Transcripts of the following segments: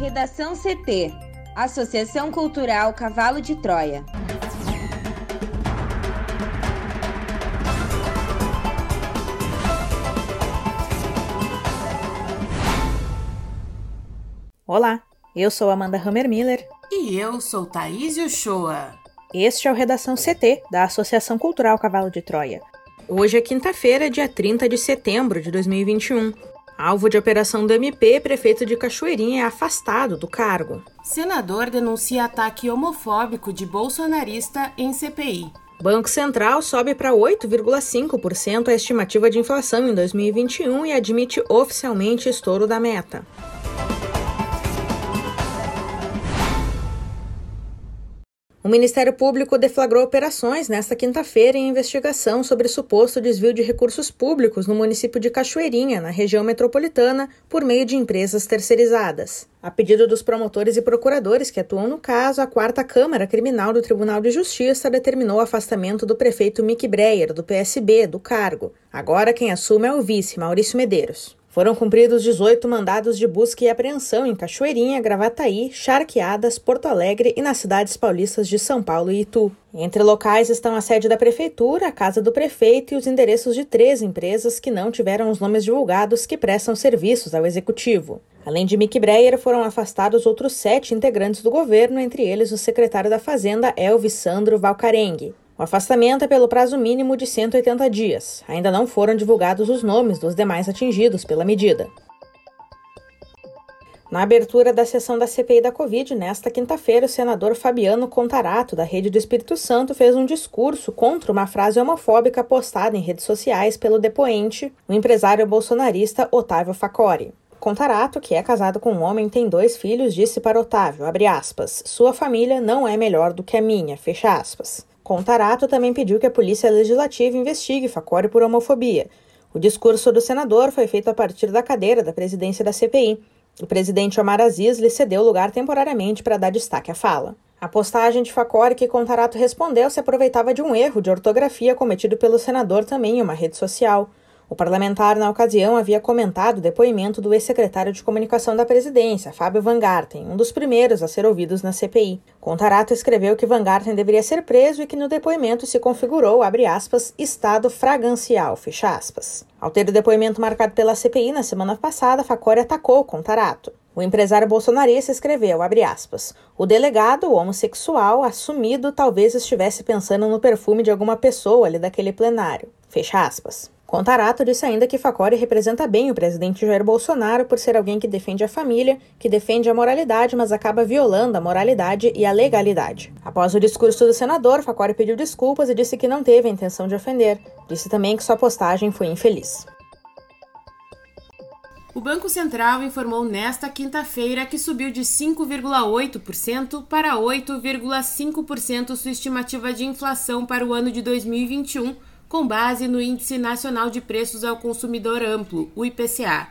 Redação CT Associação Cultural Cavalo de Troia. Olá, eu sou Amanda Hammermiller. E eu sou Thaís Uchoa. Este é o Redação CT, da Associação Cultural Cavalo de Troia. Hoje é quinta-feira, dia 30 de setembro de 2021. Alvo de operação do MP, prefeito de Cachoeirinha é afastado do cargo. Senador denuncia ataque homofóbico de bolsonarista em CPI. Banco Central sobe para 8,5% a estimativa de inflação em 2021 e admite oficialmente estouro da meta. O Ministério Público deflagrou operações nesta quinta-feira em investigação sobre suposto desvio de recursos públicos no município de Cachoeirinha, na região metropolitana, por meio de empresas terceirizadas. A pedido dos promotores e procuradores que atuam no caso, a quarta Câmara Criminal do Tribunal de Justiça determinou o afastamento do prefeito Mick Breyer, do PSB, do cargo. Agora quem assume é o vice, Maurício Medeiros. Foram cumpridos 18 mandados de busca e apreensão em Cachoeirinha, Gravataí, Charqueadas, Porto Alegre e nas cidades paulistas de São Paulo e Itu. Entre locais estão a sede da Prefeitura, a casa do prefeito e os endereços de três empresas que não tiveram os nomes divulgados que prestam serviços ao Executivo. Além de Mick Breyer, foram afastados outros sete integrantes do governo, entre eles o secretário da Fazenda, Elvis Sandro Valcarengue. O afastamento é pelo prazo mínimo de 180 dias. Ainda não foram divulgados os nomes dos demais atingidos pela medida. Na abertura da sessão da CPI da Covid, nesta quinta-feira, o senador Fabiano Contarato, da Rede do Espírito Santo, fez um discurso contra uma frase homofóbica postada em redes sociais pelo depoente, o empresário bolsonarista Otávio Facori. Contarato, que é casado com um homem e tem dois filhos, disse para Otávio, aspas, sua família não é melhor do que a minha, fecha aspas. Contarato também pediu que a Polícia Legislativa investigue Facori por homofobia. O discurso do senador foi feito a partir da cadeira da presidência da CPI. O presidente Omar Aziz lhe cedeu lugar temporariamente para dar destaque à fala. A postagem de Facori que Contarato respondeu se aproveitava de um erro de ortografia cometido pelo senador também em uma rede social. O parlamentar, na ocasião, havia comentado o depoimento do ex-secretário de comunicação da presidência, Fábio Van Garten, um dos primeiros a ser ouvidos na CPI. Contarato escreveu que Van Garten deveria ser preso e que no depoimento se configurou, abre aspas, estado fragancial, fecha aspas. Ao ter o depoimento marcado pela CPI na semana passada, Facori atacou Contarato. O empresário bolsonarista escreveu, abre aspas, o delegado, homossexual, assumido, talvez estivesse pensando no perfume de alguma pessoa ali daquele plenário. Fecha aspas. Contarato disse ainda que Facori representa bem o presidente Jair Bolsonaro por ser alguém que defende a família, que defende a moralidade, mas acaba violando a moralidade e a legalidade. Após o discurso do senador, Facori pediu desculpas e disse que não teve a intenção de ofender. Disse também que sua postagem foi infeliz. O Banco Central informou nesta quinta-feira que subiu de 5,8% para 8,5% sua estimativa de inflação para o ano de 2021 com base no Índice Nacional de Preços ao Consumidor Amplo, o IPCA.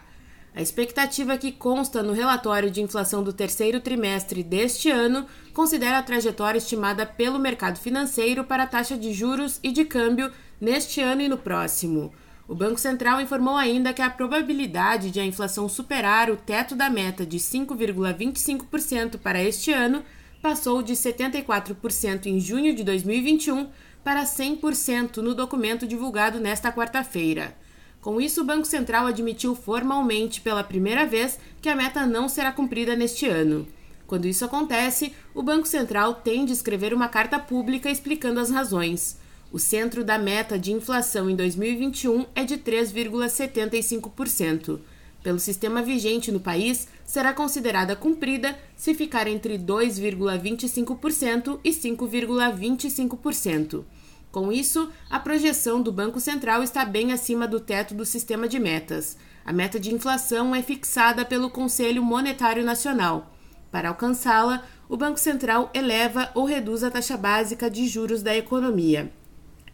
A expectativa que consta no relatório de inflação do terceiro trimestre deste ano considera a trajetória estimada pelo mercado financeiro para a taxa de juros e de câmbio neste ano e no próximo. O Banco Central informou ainda que a probabilidade de a inflação superar o teto da meta de 5,25% para este ano passou de 74% em junho de 2021 para 100% no documento divulgado nesta quarta-feira. Com isso, o Banco Central admitiu formalmente pela primeira vez que a meta não será cumprida neste ano. Quando isso acontece, o Banco Central tem de escrever uma carta pública explicando as razões. O centro da meta de inflação em 2021 é de 3,75% pelo sistema vigente no país, será considerada cumprida se ficar entre 2,25% e 5,25%. Com isso, a projeção do Banco Central está bem acima do teto do sistema de metas. A meta de inflação é fixada pelo Conselho Monetário Nacional. Para alcançá-la, o Banco Central eleva ou reduz a taxa básica de juros da economia.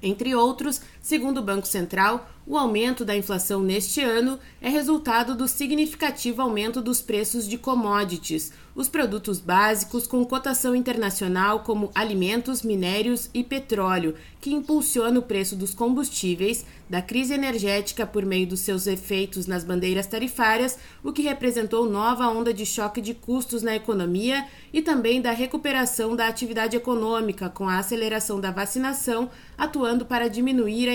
Entre outros, Segundo o Banco Central, o aumento da inflação neste ano é resultado do significativo aumento dos preços de commodities, os produtos básicos com cotação internacional como alimentos, minérios e petróleo, que impulsiona o preço dos combustíveis, da crise energética por meio dos seus efeitos nas bandeiras tarifárias, o que representou nova onda de choque de custos na economia e também da recuperação da atividade econômica com a aceleração da vacinação, atuando para diminuir a